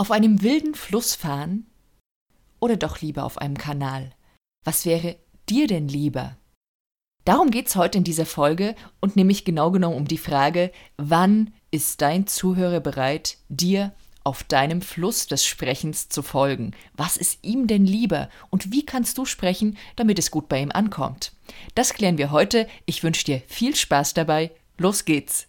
Auf einem wilden Fluss fahren oder doch lieber auf einem Kanal? Was wäre dir denn lieber? Darum geht's heute in dieser Folge und nämlich genau genommen um die Frage, wann ist dein Zuhörer bereit, dir auf deinem Fluss des Sprechens zu folgen? Was ist ihm denn lieber und wie kannst du sprechen, damit es gut bei ihm ankommt? Das klären wir heute. Ich wünsche dir viel Spaß dabei. Los geht's!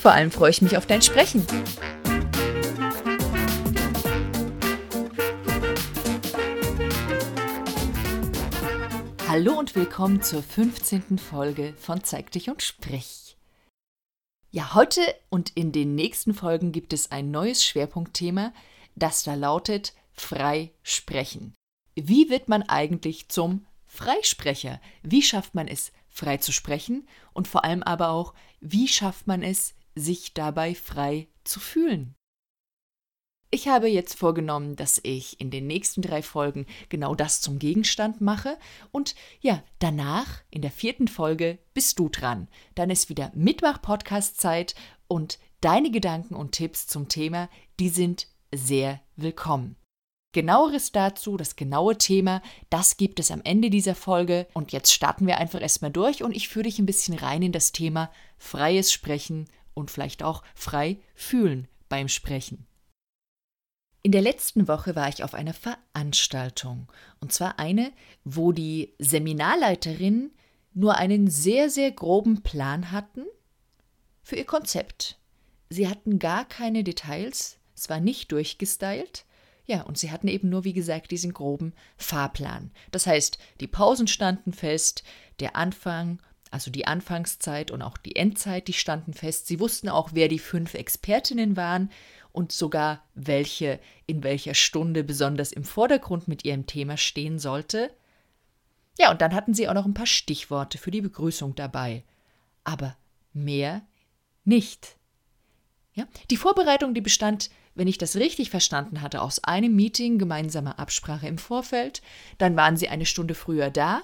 vor allem freue ich mich auf dein Sprechen. Hallo und willkommen zur 15. Folge von Zeig dich und sprich. Ja, heute und in den nächsten Folgen gibt es ein neues Schwerpunktthema, das da lautet frei sprechen. Wie wird man eigentlich zum Freisprecher? Wie schafft man es, frei zu sprechen? Und vor allem aber auch, wie schafft man es, sich dabei frei zu fühlen. Ich habe jetzt vorgenommen, dass ich in den nächsten drei Folgen genau das zum Gegenstand mache. Und ja, danach, in der vierten Folge, bist du dran. Dann ist wieder Mittwoch-Podcast-Zeit und deine Gedanken und Tipps zum Thema, die sind sehr willkommen. Genaueres dazu, das genaue Thema, das gibt es am Ende dieser Folge. Und jetzt starten wir einfach erstmal durch und ich führe dich ein bisschen rein in das Thema freies Sprechen und vielleicht auch frei fühlen beim Sprechen. In der letzten Woche war ich auf einer Veranstaltung, und zwar eine, wo die Seminarleiterinnen nur einen sehr, sehr groben Plan hatten für ihr Konzept. Sie hatten gar keine Details, es war nicht durchgestylt, ja, und sie hatten eben nur, wie gesagt, diesen groben Fahrplan. Das heißt, die Pausen standen fest, der Anfang also die Anfangszeit und auch die Endzeit, die standen fest. Sie wussten auch, wer die fünf Expertinnen waren und sogar welche in welcher Stunde besonders im Vordergrund mit ihrem Thema stehen sollte. Ja, und dann hatten sie auch noch ein paar Stichworte für die Begrüßung dabei. Aber mehr nicht. Ja, die Vorbereitung, die bestand, wenn ich das richtig verstanden hatte, aus einem Meeting, gemeinsamer Absprache im Vorfeld. Dann waren sie eine Stunde früher da.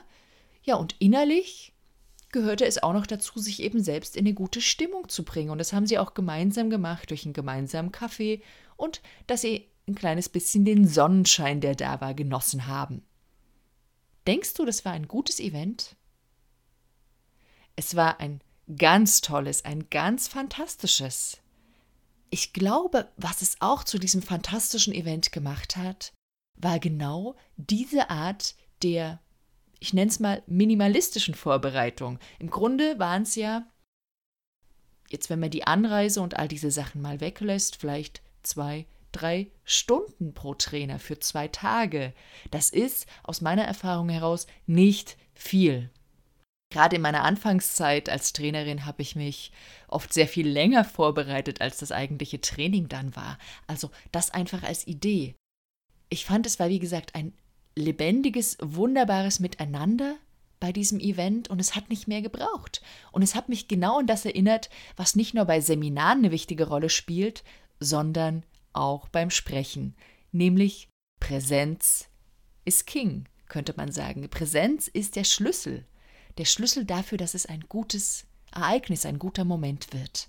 Ja, und innerlich gehörte es auch noch dazu, sich eben selbst in eine gute Stimmung zu bringen. Und das haben sie auch gemeinsam gemacht durch einen gemeinsamen Kaffee und dass sie ein kleines bisschen den Sonnenschein, der da war, genossen haben. Denkst du, das war ein gutes Event? Es war ein ganz tolles, ein ganz fantastisches. Ich glaube, was es auch zu diesem fantastischen Event gemacht hat, war genau diese Art der ich nenne es mal, minimalistischen Vorbereitung. Im Grunde waren es ja, jetzt wenn man die Anreise und all diese Sachen mal weglässt, vielleicht zwei, drei Stunden pro Trainer für zwei Tage. Das ist aus meiner Erfahrung heraus nicht viel. Gerade in meiner Anfangszeit als Trainerin habe ich mich oft sehr viel länger vorbereitet, als das eigentliche Training dann war. Also das einfach als Idee. Ich fand, es war wie gesagt ein lebendiges, wunderbares Miteinander bei diesem Event und es hat nicht mehr gebraucht. Und es hat mich genau an das erinnert, was nicht nur bei Seminaren eine wichtige Rolle spielt, sondern auch beim Sprechen, nämlich Präsenz ist King, könnte man sagen. Präsenz ist der Schlüssel, der Schlüssel dafür, dass es ein gutes Ereignis, ein guter Moment wird.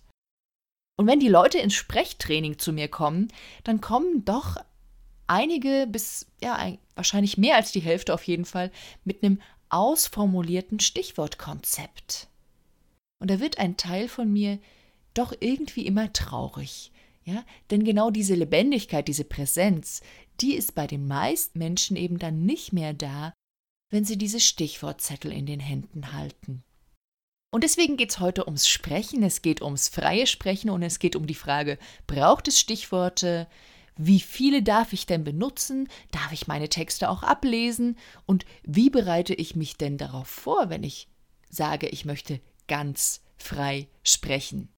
Und wenn die Leute ins Sprechtraining zu mir kommen, dann kommen doch einige bis, ja, wahrscheinlich mehr als die Hälfte auf jeden Fall, mit einem ausformulierten Stichwortkonzept. Und da wird ein Teil von mir doch irgendwie immer traurig. Ja, denn genau diese Lebendigkeit, diese Präsenz, die ist bei den meisten Menschen eben dann nicht mehr da, wenn sie diese Stichwortzettel in den Händen halten. Und deswegen geht es heute ums Sprechen, es geht ums freie Sprechen und es geht um die Frage, braucht es Stichworte, wie viele darf ich denn benutzen? Darf ich meine Texte auch ablesen? Und wie bereite ich mich denn darauf vor, wenn ich sage, ich möchte ganz frei sprechen.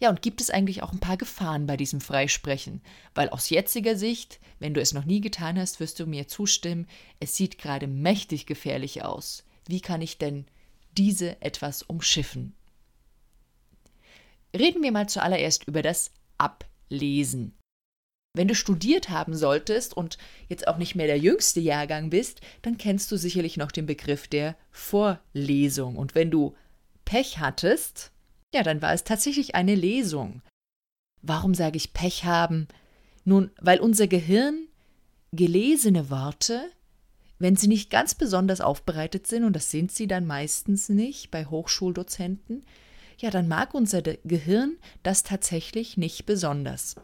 Ja, und gibt es eigentlich auch ein paar Gefahren bei diesem Freisprechen? Weil aus jetziger Sicht, wenn du es noch nie getan hast, wirst du mir zustimmen, es sieht gerade mächtig gefährlich aus. Wie kann ich denn diese etwas umschiffen? Reden wir mal zuallererst über das Ablesen. Wenn du studiert haben solltest und jetzt auch nicht mehr der jüngste Jahrgang bist, dann kennst du sicherlich noch den Begriff der Vorlesung. Und wenn du Pech hattest, ja, dann war es tatsächlich eine Lesung. Warum sage ich Pech haben? Nun, weil unser Gehirn gelesene Worte, wenn sie nicht ganz besonders aufbereitet sind, und das sind sie dann meistens nicht bei Hochschuldozenten, ja, dann mag unser Gehirn das tatsächlich nicht besonders.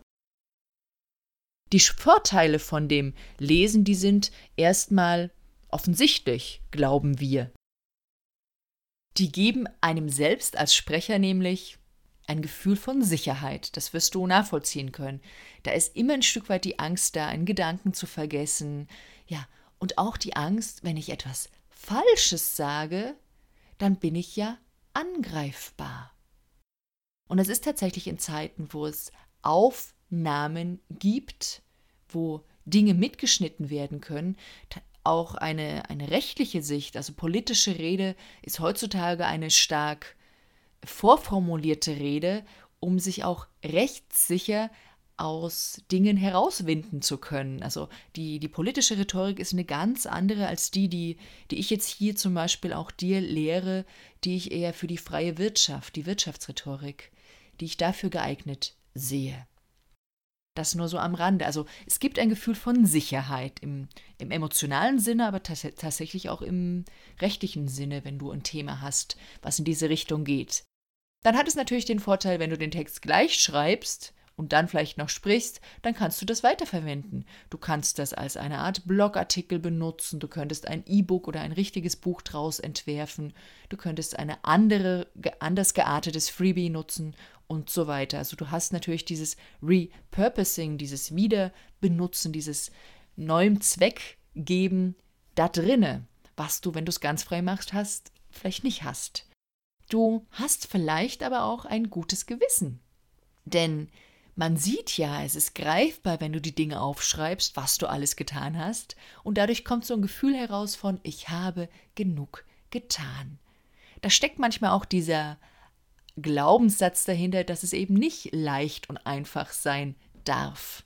Die Vorteile von dem Lesen, die sind erstmal offensichtlich, glauben wir. Die geben einem selbst als Sprecher nämlich ein Gefühl von Sicherheit. Das wirst du nachvollziehen können. Da ist immer ein Stück weit die Angst da, einen Gedanken zu vergessen. Ja, und auch die Angst, wenn ich etwas Falsches sage, dann bin ich ja angreifbar. Und es ist tatsächlich in Zeiten, wo es Aufnahmen gibt, wo Dinge mitgeschnitten werden können, auch eine, eine rechtliche Sicht, also politische Rede, ist heutzutage eine stark vorformulierte Rede, um sich auch rechtssicher aus Dingen herauswinden zu können. Also die, die politische Rhetorik ist eine ganz andere als die, die, die ich jetzt hier zum Beispiel auch dir lehre, die ich eher für die freie Wirtschaft, die Wirtschaftsrhetorik, die ich dafür geeignet sehe. Das nur so am Rande. Also es gibt ein Gefühl von Sicherheit im, im emotionalen Sinne, aber tatsächlich auch im rechtlichen Sinne, wenn du ein Thema hast, was in diese Richtung geht. Dann hat es natürlich den Vorteil, wenn du den Text gleich schreibst und dann vielleicht noch sprichst, dann kannst du das weiterverwenden. Du kannst das als eine Art Blogartikel benutzen, du könntest ein E-Book oder ein richtiges Buch draus entwerfen, du könntest eine andere, anders geartetes Freebie nutzen und so weiter. Also du hast natürlich dieses Repurposing, dieses Wiederbenutzen, dieses neuem Zweck geben da drinne, was du, wenn du es ganz frei machst, hast, vielleicht nicht hast. Du hast vielleicht aber auch ein gutes Gewissen. Denn man sieht ja, es ist greifbar, wenn du die Dinge aufschreibst, was du alles getan hast, und dadurch kommt so ein Gefühl heraus von ich habe genug getan. Da steckt manchmal auch dieser Glaubenssatz dahinter, dass es eben nicht leicht und einfach sein darf.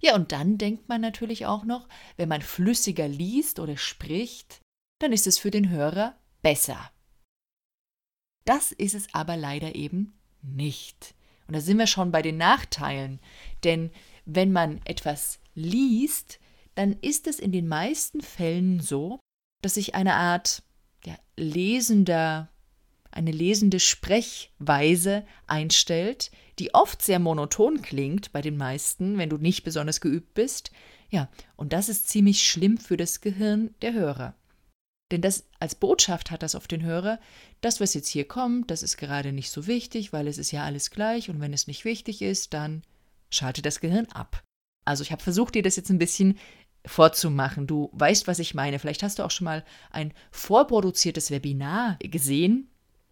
Ja, und dann denkt man natürlich auch noch, wenn man flüssiger liest oder spricht, dann ist es für den Hörer besser. Das ist es aber leider eben nicht. Und da sind wir schon bei den Nachteilen. Denn wenn man etwas liest, dann ist es in den meisten Fällen so, dass sich eine Art ja, lesender eine lesende Sprechweise einstellt, die oft sehr monoton klingt bei den meisten, wenn du nicht besonders geübt bist. Ja, und das ist ziemlich schlimm für das Gehirn der Hörer. Denn das als Botschaft hat das auf den Hörer, das, was jetzt hier kommt, das ist gerade nicht so wichtig, weil es ist ja alles gleich und wenn es nicht wichtig ist, dann schaltet das Gehirn ab. Also ich habe versucht, dir das jetzt ein bisschen vorzumachen. Du weißt, was ich meine. Vielleicht hast du auch schon mal ein vorproduziertes Webinar gesehen,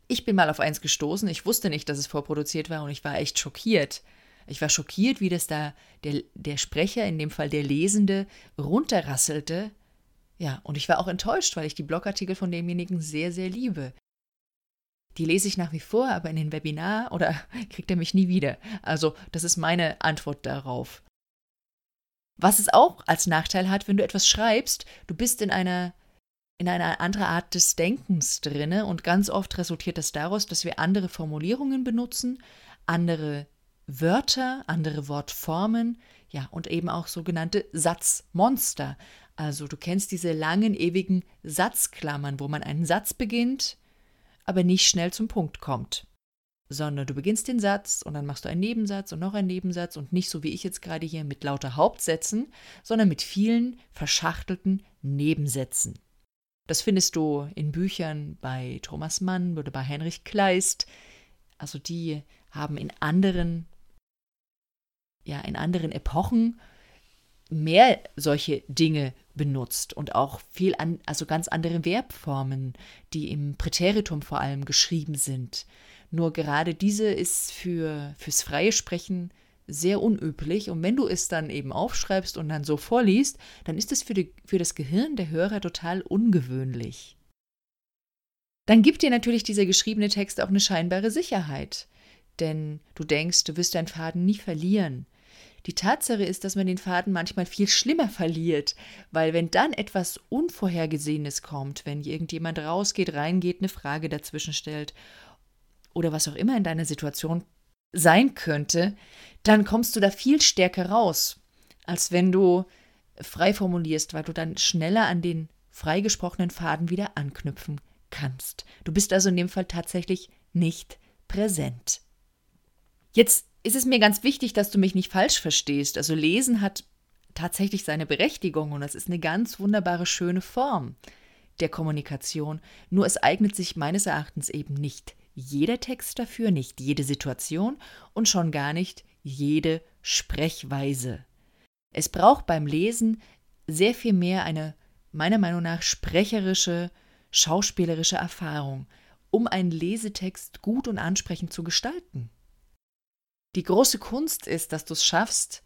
ich bin mal auf eins gestoßen, ich wusste nicht, dass es vorproduziert war und ich war echt schockiert. Ich war schockiert, wie das da der, der Sprecher, in dem Fall der Lesende, runterrasselte. Ja, und ich war auch enttäuscht, weil ich die Blogartikel von demjenigen sehr, sehr liebe. Die lese ich nach wie vor, aber in den Webinar oder kriegt er mich nie wieder. Also, das ist meine Antwort darauf. Was es auch als Nachteil hat, wenn du etwas schreibst, du bist in einer in einer anderen Art des Denkens drinne und ganz oft resultiert das daraus, dass wir andere Formulierungen benutzen, andere Wörter, andere Wortformen, ja, und eben auch sogenannte Satzmonster. Also du kennst diese langen, ewigen Satzklammern, wo man einen Satz beginnt, aber nicht schnell zum Punkt kommt. Sondern du beginnst den Satz und dann machst du einen Nebensatz und noch einen Nebensatz und nicht so wie ich jetzt gerade hier mit lauter Hauptsätzen, sondern mit vielen verschachtelten Nebensätzen. Das findest du in Büchern bei Thomas Mann oder bei Heinrich Kleist. Also die haben in anderen, ja, in anderen Epochen mehr solche Dinge benutzt und auch viel an, also ganz andere Verbformen, die im Präteritum vor allem geschrieben sind. Nur gerade diese ist für, fürs freie Sprechen sehr unüblich und wenn du es dann eben aufschreibst und dann so vorliest, dann ist es für, die, für das Gehirn der Hörer total ungewöhnlich. Dann gibt dir natürlich dieser geschriebene Text auch eine scheinbare Sicherheit, denn du denkst, du wirst deinen Faden nie verlieren. Die Tatsache ist, dass man den Faden manchmal viel schlimmer verliert, weil wenn dann etwas Unvorhergesehenes kommt, wenn irgendjemand rausgeht, reingeht, eine Frage dazwischen stellt oder was auch immer in deiner Situation sein könnte, dann kommst du da viel stärker raus, als wenn du frei formulierst, weil du dann schneller an den freigesprochenen Faden wieder anknüpfen kannst. Du bist also in dem Fall tatsächlich nicht präsent. Jetzt ist es mir ganz wichtig, dass du mich nicht falsch verstehst. Also lesen hat tatsächlich seine Berechtigung und das ist eine ganz wunderbare, schöne Form der Kommunikation. Nur es eignet sich meines Erachtens eben nicht jeder Text dafür, nicht jede Situation und schon gar nicht jede Sprechweise. Es braucht beim Lesen sehr viel mehr eine, meiner Meinung nach, sprecherische, schauspielerische Erfahrung, um einen Lesetext gut und ansprechend zu gestalten. Die große Kunst ist, dass du es schaffst,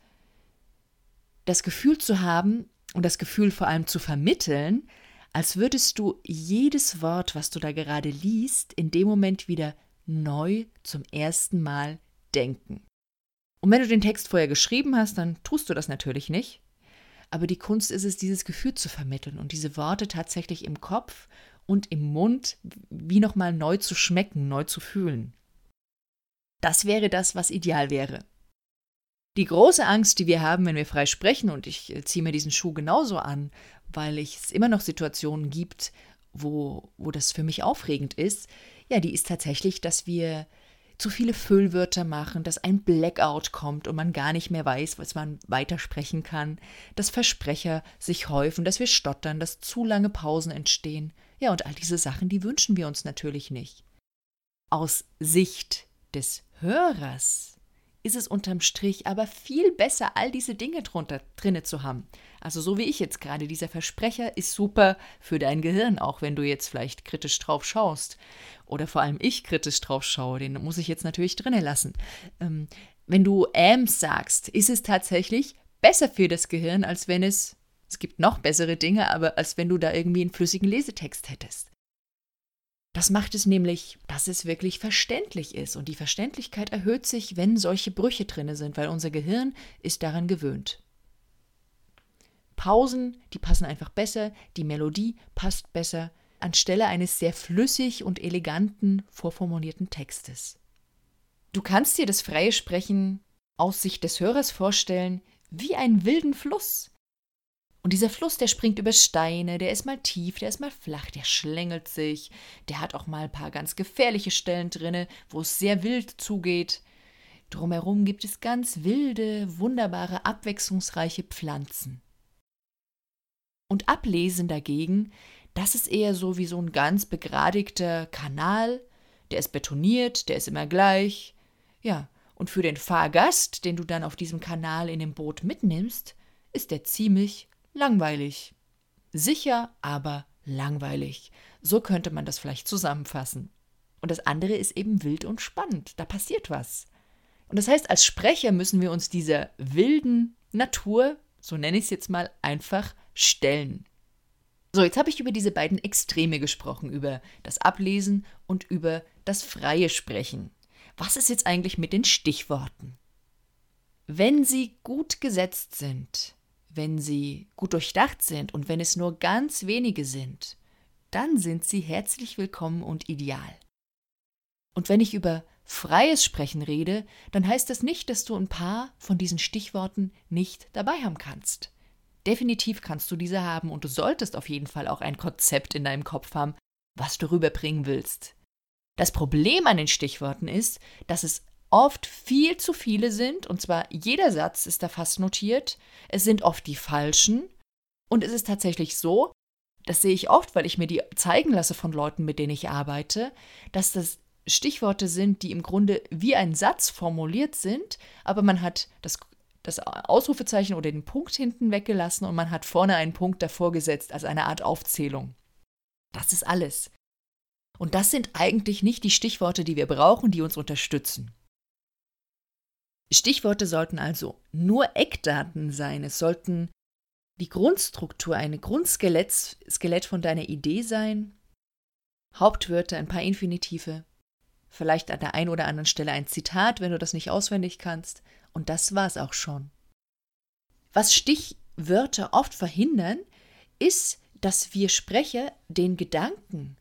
das Gefühl zu haben und das Gefühl vor allem zu vermitteln, als würdest du jedes Wort, was du da gerade liest, in dem Moment wieder neu zum ersten Mal denken. Und wenn du den Text vorher geschrieben hast, dann tust du das natürlich nicht. Aber die Kunst ist es, dieses Gefühl zu vermitteln und diese Worte tatsächlich im Kopf und im Mund wie nochmal neu zu schmecken, neu zu fühlen. Das wäre das, was ideal wäre. Die große Angst, die wir haben, wenn wir frei sprechen, und ich äh, ziehe mir diesen Schuh genauso an, weil es immer noch Situationen gibt, wo, wo das für mich aufregend ist, ja, die ist tatsächlich, dass wir zu viele Füllwörter machen, dass ein Blackout kommt und man gar nicht mehr weiß, was man weitersprechen kann, dass Versprecher sich häufen, dass wir stottern, dass zu lange Pausen entstehen. Ja, und all diese Sachen, die wünschen wir uns natürlich nicht. Aus Sicht des Hörers ist es unterm Strich aber viel besser, all diese Dinge drunter drinne zu haben. Also so wie ich jetzt gerade, dieser Versprecher ist super für dein Gehirn, auch wenn du jetzt vielleicht kritisch drauf schaust. Oder vor allem ich kritisch drauf schaue, den muss ich jetzt natürlich drinne lassen. Ähm, wenn du Ams sagst, ist es tatsächlich besser für das Gehirn, als wenn es, es gibt noch bessere Dinge, aber als wenn du da irgendwie einen flüssigen Lesetext hättest. Das macht es nämlich, dass es wirklich verständlich ist. Und die Verständlichkeit erhöht sich, wenn solche Brüche drin sind, weil unser Gehirn ist daran gewöhnt. Pausen, die passen einfach besser, die Melodie passt besser, anstelle eines sehr flüssig und eleganten, vorformulierten Textes. Du kannst dir das freie Sprechen aus Sicht des Hörers vorstellen wie einen wilden Fluss, und dieser Fluss, der springt über Steine, der ist mal tief, der ist mal flach, der schlängelt sich, der hat auch mal ein paar ganz gefährliche Stellen drinne, wo es sehr wild zugeht. Drumherum gibt es ganz wilde, wunderbare, abwechslungsreiche Pflanzen. Und Ablesen dagegen, das ist eher so wie so ein ganz begradigter Kanal, der ist betoniert, der ist immer gleich. Ja, und für den Fahrgast, den du dann auf diesem Kanal in dem Boot mitnimmst, ist der ziemlich langweilig. Sicher, aber langweilig. So könnte man das vielleicht zusammenfassen. Und das andere ist eben wild und spannend. Da passiert was. Und das heißt, als Sprecher müssen wir uns dieser wilden Natur, so nenne ich es jetzt mal, einfach stellen. So, jetzt habe ich über diese beiden Extreme gesprochen, über das Ablesen und über das freie Sprechen. Was ist jetzt eigentlich mit den Stichworten? Wenn sie gut gesetzt sind, wenn sie gut durchdacht sind und wenn es nur ganz wenige sind, dann sind sie herzlich willkommen und ideal. Und wenn ich über freies Sprechen rede, dann heißt das nicht, dass du ein paar von diesen Stichworten nicht dabei haben kannst. Definitiv kannst du diese haben und du solltest auf jeden Fall auch ein Konzept in deinem Kopf haben, was du rüberbringen willst. Das Problem an den Stichworten ist, dass es oft viel zu viele sind, und zwar jeder Satz ist da fast notiert. Es sind oft die falschen. Und es ist tatsächlich so, das sehe ich oft, weil ich mir die zeigen lasse von Leuten, mit denen ich arbeite, dass das Stichworte sind, die im Grunde wie ein Satz formuliert sind, aber man hat das, das Ausrufezeichen oder den Punkt hinten weggelassen und man hat vorne einen Punkt davor gesetzt als eine Art Aufzählung. Das ist alles. Und das sind eigentlich nicht die Stichworte, die wir brauchen, die uns unterstützen. Stichworte sollten also nur Eckdaten sein. Es sollten die Grundstruktur, ein Grundskelett Skelett von deiner Idee sein. Hauptwörter, ein paar Infinitive, vielleicht an der einen oder anderen Stelle ein Zitat, wenn du das nicht auswendig kannst. Und das war's auch schon. Was Stichwörter oft verhindern, ist, dass wir Sprecher den Gedanken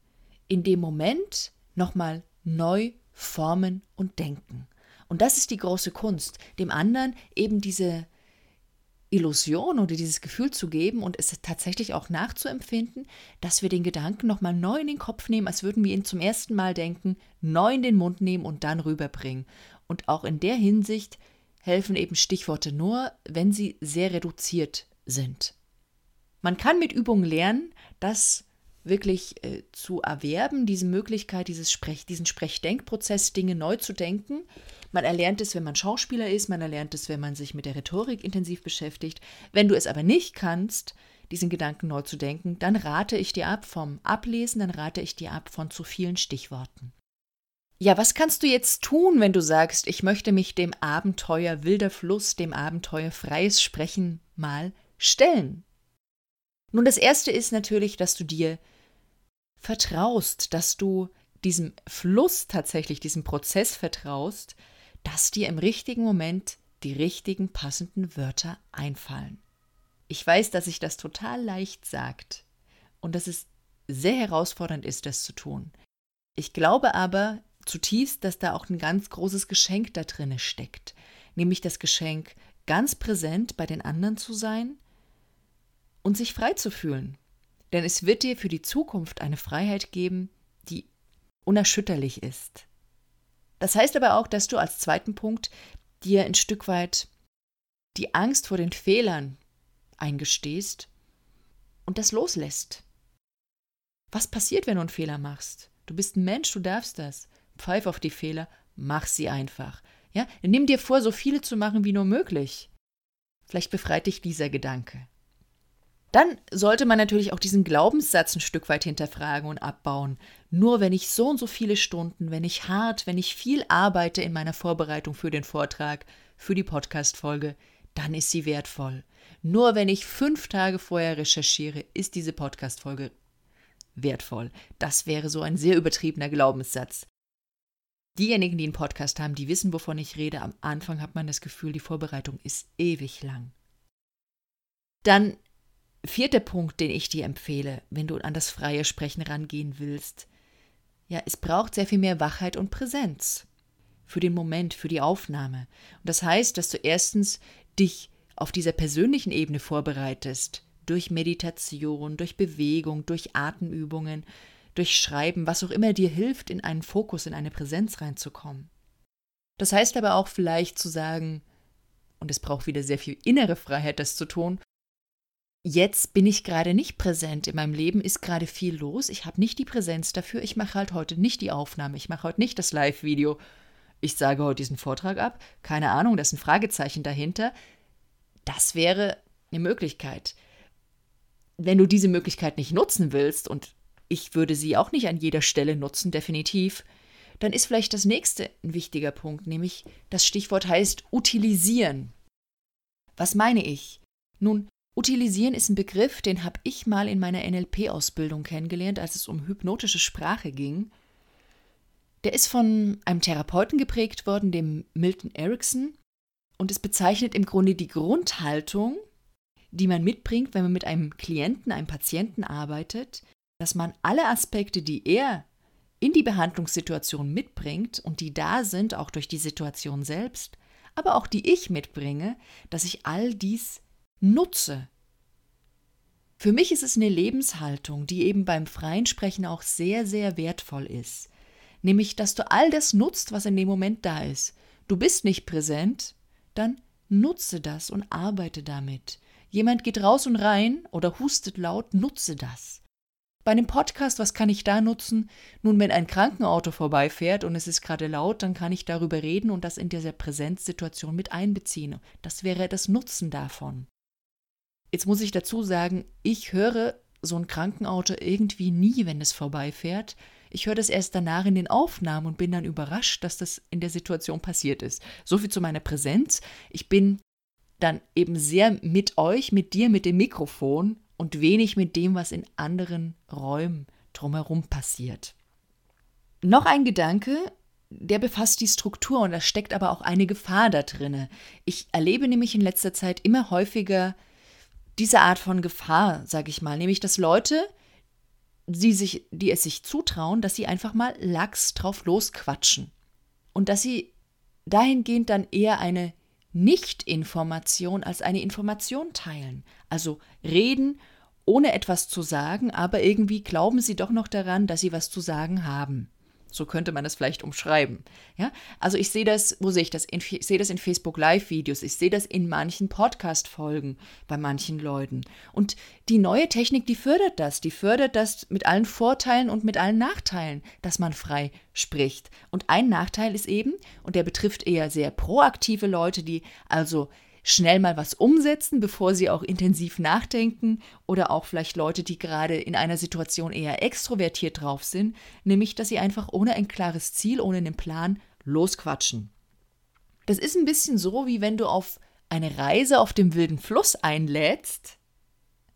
in dem Moment nochmal neu formen und denken. Und das ist die große Kunst, dem anderen eben diese Illusion oder dieses Gefühl zu geben und es tatsächlich auch nachzuempfinden, dass wir den Gedanken nochmal neu in den Kopf nehmen, als würden wir ihn zum ersten Mal denken, neu in den Mund nehmen und dann rüberbringen. Und auch in der Hinsicht helfen eben Stichworte nur, wenn sie sehr reduziert sind. Man kann mit Übungen lernen, das wirklich äh, zu erwerben, diese Möglichkeit, dieses Sprech, diesen Sprechdenkprozess, Dinge neu zu denken man erlernt es, wenn man Schauspieler ist, man erlernt es, wenn man sich mit der Rhetorik intensiv beschäftigt. Wenn du es aber nicht kannst, diesen Gedanken neu zu denken, dann rate ich dir ab vom Ablesen, dann rate ich dir ab von zu vielen Stichworten. Ja, was kannst du jetzt tun, wenn du sagst, ich möchte mich dem Abenteuer wilder Fluss, dem Abenteuer freies Sprechen mal stellen? Nun, das Erste ist natürlich, dass du dir vertraust, dass du diesem Fluss tatsächlich, diesem Prozess vertraust, dass dir im richtigen Moment die richtigen passenden Wörter einfallen. Ich weiß, dass sich das total leicht sagt und dass es sehr herausfordernd ist, das zu tun. Ich glaube aber zutiefst, dass da auch ein ganz großes Geschenk da drinne steckt, nämlich das Geschenk, ganz präsent bei den anderen zu sein und sich frei zu fühlen. Denn es wird dir für die Zukunft eine Freiheit geben, die unerschütterlich ist. Das heißt aber auch, dass du als zweiten Punkt dir ein Stück weit die Angst vor den Fehlern eingestehst und das loslässt. Was passiert, wenn du einen Fehler machst? Du bist ein Mensch, du darfst das. Pfeif auf die Fehler, mach sie einfach. Ja, nimm dir vor, so viele zu machen wie nur möglich. Vielleicht befreit dich dieser Gedanke. Dann sollte man natürlich auch diesen Glaubenssatz ein Stück weit hinterfragen und abbauen. Nur wenn ich so und so viele Stunden, wenn ich hart, wenn ich viel arbeite in meiner Vorbereitung für den Vortrag, für die Podcast-Folge, dann ist sie wertvoll. Nur wenn ich fünf Tage vorher recherchiere, ist diese Podcast-Folge wertvoll. Das wäre so ein sehr übertriebener Glaubenssatz. Diejenigen, die einen Podcast haben, die wissen, wovon ich rede. Am Anfang hat man das Gefühl, die Vorbereitung ist ewig lang. Dann Vierter Punkt, den ich dir empfehle, wenn du an das freie Sprechen rangehen willst. Ja, es braucht sehr viel mehr Wachheit und Präsenz für den Moment, für die Aufnahme. Und das heißt, dass du erstens dich auf dieser persönlichen Ebene vorbereitest, durch Meditation, durch Bewegung, durch Atemübungen, durch Schreiben, was auch immer dir hilft, in einen Fokus, in eine Präsenz reinzukommen. Das heißt aber auch vielleicht zu sagen, und es braucht wieder sehr viel innere Freiheit, das zu tun, jetzt bin ich gerade nicht präsent. In meinem Leben ist gerade viel los. Ich habe nicht die Präsenz dafür. Ich mache halt heute nicht die Aufnahme. Ich mache heute nicht das Live-Video. Ich sage heute diesen Vortrag ab. Keine Ahnung, da ist ein Fragezeichen dahinter. Das wäre eine Möglichkeit. Wenn du diese Möglichkeit nicht nutzen willst, und ich würde sie auch nicht an jeder Stelle nutzen, definitiv, dann ist vielleicht das nächste ein wichtiger Punkt, nämlich das Stichwort heißt utilisieren. Was meine ich? Nun, Utilisieren ist ein Begriff, den habe ich mal in meiner NLP-Ausbildung kennengelernt, als es um hypnotische Sprache ging. Der ist von einem Therapeuten geprägt worden, dem Milton Erickson, und es bezeichnet im Grunde die Grundhaltung, die man mitbringt, wenn man mit einem Klienten, einem Patienten arbeitet, dass man alle Aspekte, die er in die Behandlungssituation mitbringt und die da sind, auch durch die Situation selbst, aber auch die ich mitbringe, dass ich all dies nutze. Für mich ist es eine Lebenshaltung, die eben beim freien Sprechen auch sehr, sehr wertvoll ist. Nämlich, dass du all das nutzt, was in dem Moment da ist. Du bist nicht präsent, dann nutze das und arbeite damit. Jemand geht raus und rein oder hustet laut, nutze das. bei einem Podcast, was kann ich da nutzen? Nun, wenn ein Krankenauto vorbeifährt und es ist gerade laut, dann kann ich darüber reden und das in dieser Präsenzsituation mit einbeziehen. Das wäre das Nutzen davon. Jetzt muss ich dazu sagen, ich höre so ein Krankenauto irgendwie nie, wenn es vorbeifährt. Ich höre das erst danach in den Aufnahmen und bin dann überrascht, dass das in der Situation passiert ist. So viel zu meiner Präsenz. Ich bin dann eben sehr mit euch, mit dir, mit dem Mikrofon und wenig mit dem, was in anderen Räumen drumherum passiert. Noch ein Gedanke, der befasst die Struktur und da steckt aber auch eine Gefahr da drinne. Ich erlebe nämlich in letzter Zeit immer häufiger diese Art von Gefahr, sage ich mal, nämlich dass Leute, die, sich, die es sich zutrauen, dass sie einfach mal lax drauf losquatschen und dass sie dahingehend dann eher eine nicht-Information als eine Information teilen. Also reden, ohne etwas zu sagen, aber irgendwie glauben sie doch noch daran, dass sie was zu sagen haben. So könnte man das vielleicht umschreiben. Ja? Also ich sehe das, wo sehe ich das? ich sehe das in Facebook Live-Videos, ich sehe das in manchen Podcast-Folgen bei manchen Leuten. Und die neue Technik, die fördert das. Die fördert das mit allen Vorteilen und mit allen Nachteilen, dass man frei spricht. Und ein Nachteil ist eben, und der betrifft eher sehr proaktive Leute, die also schnell mal was umsetzen, bevor sie auch intensiv nachdenken oder auch vielleicht Leute, die gerade in einer Situation eher extrovertiert drauf sind, nämlich dass sie einfach ohne ein klares Ziel, ohne einen Plan losquatschen. Das ist ein bisschen so, wie wenn du auf eine Reise auf dem wilden Fluss einlädst,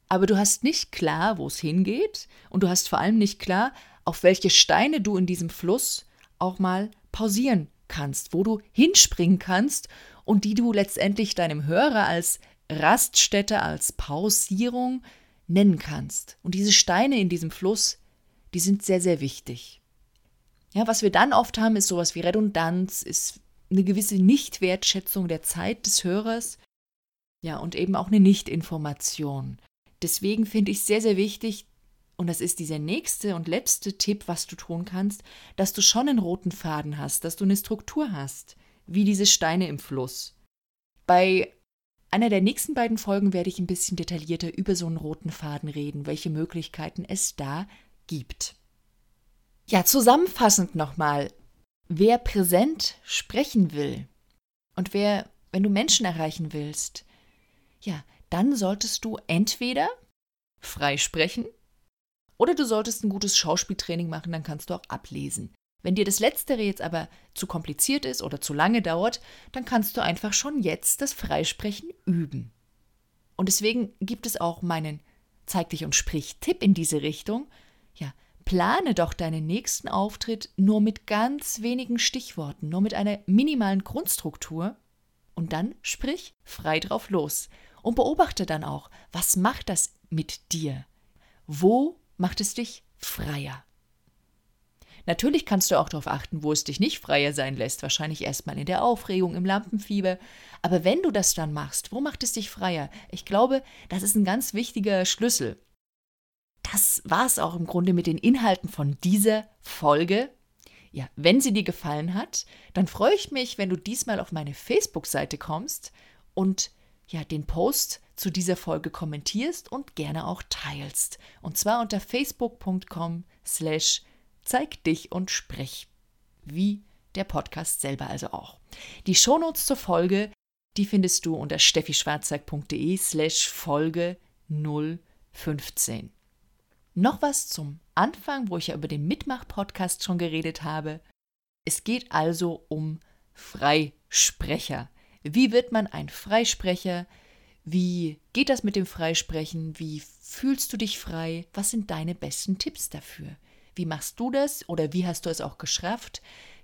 aber du hast nicht klar, wo es hingeht und du hast vor allem nicht klar, auf welche Steine du in diesem Fluss auch mal pausieren kannst, wo du hinspringen kannst und die du letztendlich deinem Hörer als Raststätte, als Pausierung nennen kannst. Und diese Steine in diesem Fluss, die sind sehr, sehr wichtig. Ja, was wir dann oft haben, ist sowas wie Redundanz, ist eine gewisse Nichtwertschätzung der Zeit des Hörers. Ja, und eben auch eine Nichtinformation. Deswegen finde ich sehr, sehr wichtig, und das ist dieser nächste und letzte Tipp, was du tun kannst, dass du schon einen roten Faden hast, dass du eine Struktur hast wie diese Steine im Fluss. Bei einer der nächsten beiden Folgen werde ich ein bisschen detaillierter über so einen roten Faden reden, welche Möglichkeiten es da gibt. Ja, zusammenfassend nochmal, wer präsent sprechen will und wer, wenn du Menschen erreichen willst, ja, dann solltest du entweder frei sprechen oder du solltest ein gutes Schauspieltraining machen, dann kannst du auch ablesen. Wenn dir das Letztere jetzt aber zu kompliziert ist oder zu lange dauert, dann kannst du einfach schon jetzt das Freisprechen üben. Und deswegen gibt es auch meinen Zeig dich und sprich Tipp in diese Richtung. Ja, plane doch deinen nächsten Auftritt nur mit ganz wenigen Stichworten, nur mit einer minimalen Grundstruktur und dann sprich frei drauf los und beobachte dann auch, was macht das mit dir? Wo macht es dich freier? Natürlich kannst du auch darauf achten, wo es dich nicht freier sein lässt, wahrscheinlich erstmal in der Aufregung, im Lampenfieber. Aber wenn du das dann machst, wo macht es dich freier? Ich glaube, das ist ein ganz wichtiger Schlüssel. Das war es auch im Grunde mit den Inhalten von dieser Folge. Ja, wenn sie dir gefallen hat, dann freue ich mich, wenn du diesmal auf meine Facebook-Seite kommst und ja, den Post zu dieser Folge kommentierst und gerne auch teilst. Und zwar unter facebook.com slash Zeig dich und sprich. Wie der Podcast selber also auch. Die Shownotes zur Folge, die findest du unter steffischwarzack.de slash Folge 015. Noch was zum Anfang, wo ich ja über den Mitmach-Podcast schon geredet habe. Es geht also um Freisprecher. Wie wird man ein Freisprecher? Wie geht das mit dem Freisprechen? Wie fühlst du dich frei? Was sind deine besten Tipps dafür? Wie machst du das oder wie hast du es auch geschafft,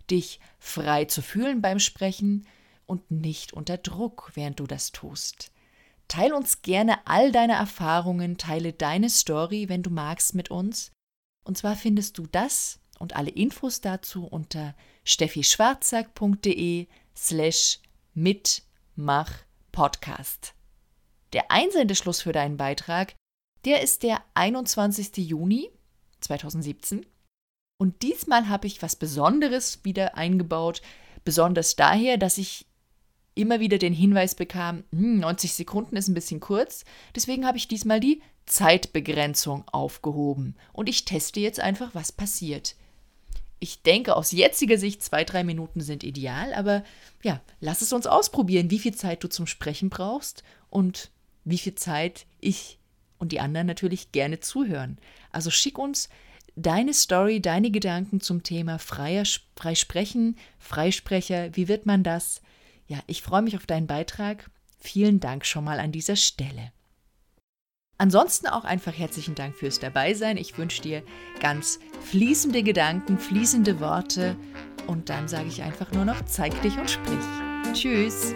dich frei zu fühlen beim Sprechen und nicht unter Druck, während du das tust? Teil uns gerne all deine Erfahrungen, teile deine Story, wenn du magst, mit uns. Und zwar findest du das und alle Infos dazu unter steffischwarzack.de slash mitmachpodcast. Der Einsendeschluss für deinen Beitrag, der ist der 21. Juni 2017. Und diesmal habe ich was Besonderes wieder eingebaut, besonders daher, dass ich immer wieder den Hinweis bekam, 90 hm, Sekunden ist ein bisschen kurz, deswegen habe ich diesmal die Zeitbegrenzung aufgehoben und ich teste jetzt einfach, was passiert. Ich denke, aus jetziger Sicht zwei, drei Minuten sind ideal, aber ja, lass es uns ausprobieren, wie viel Zeit du zum Sprechen brauchst und wie viel Zeit ich und die anderen natürlich gerne zuhören. Also schick uns deine Story, deine Gedanken zum Thema freier, frei sprechen, Freisprecher, wie wird man das? Ja, ich freue mich auf deinen Beitrag. Vielen Dank schon mal an dieser Stelle. Ansonsten auch einfach herzlichen Dank fürs Dabeisein. Ich wünsche dir ganz fließende Gedanken, fließende Worte und dann sage ich einfach nur noch, zeig dich und sprich. Tschüss.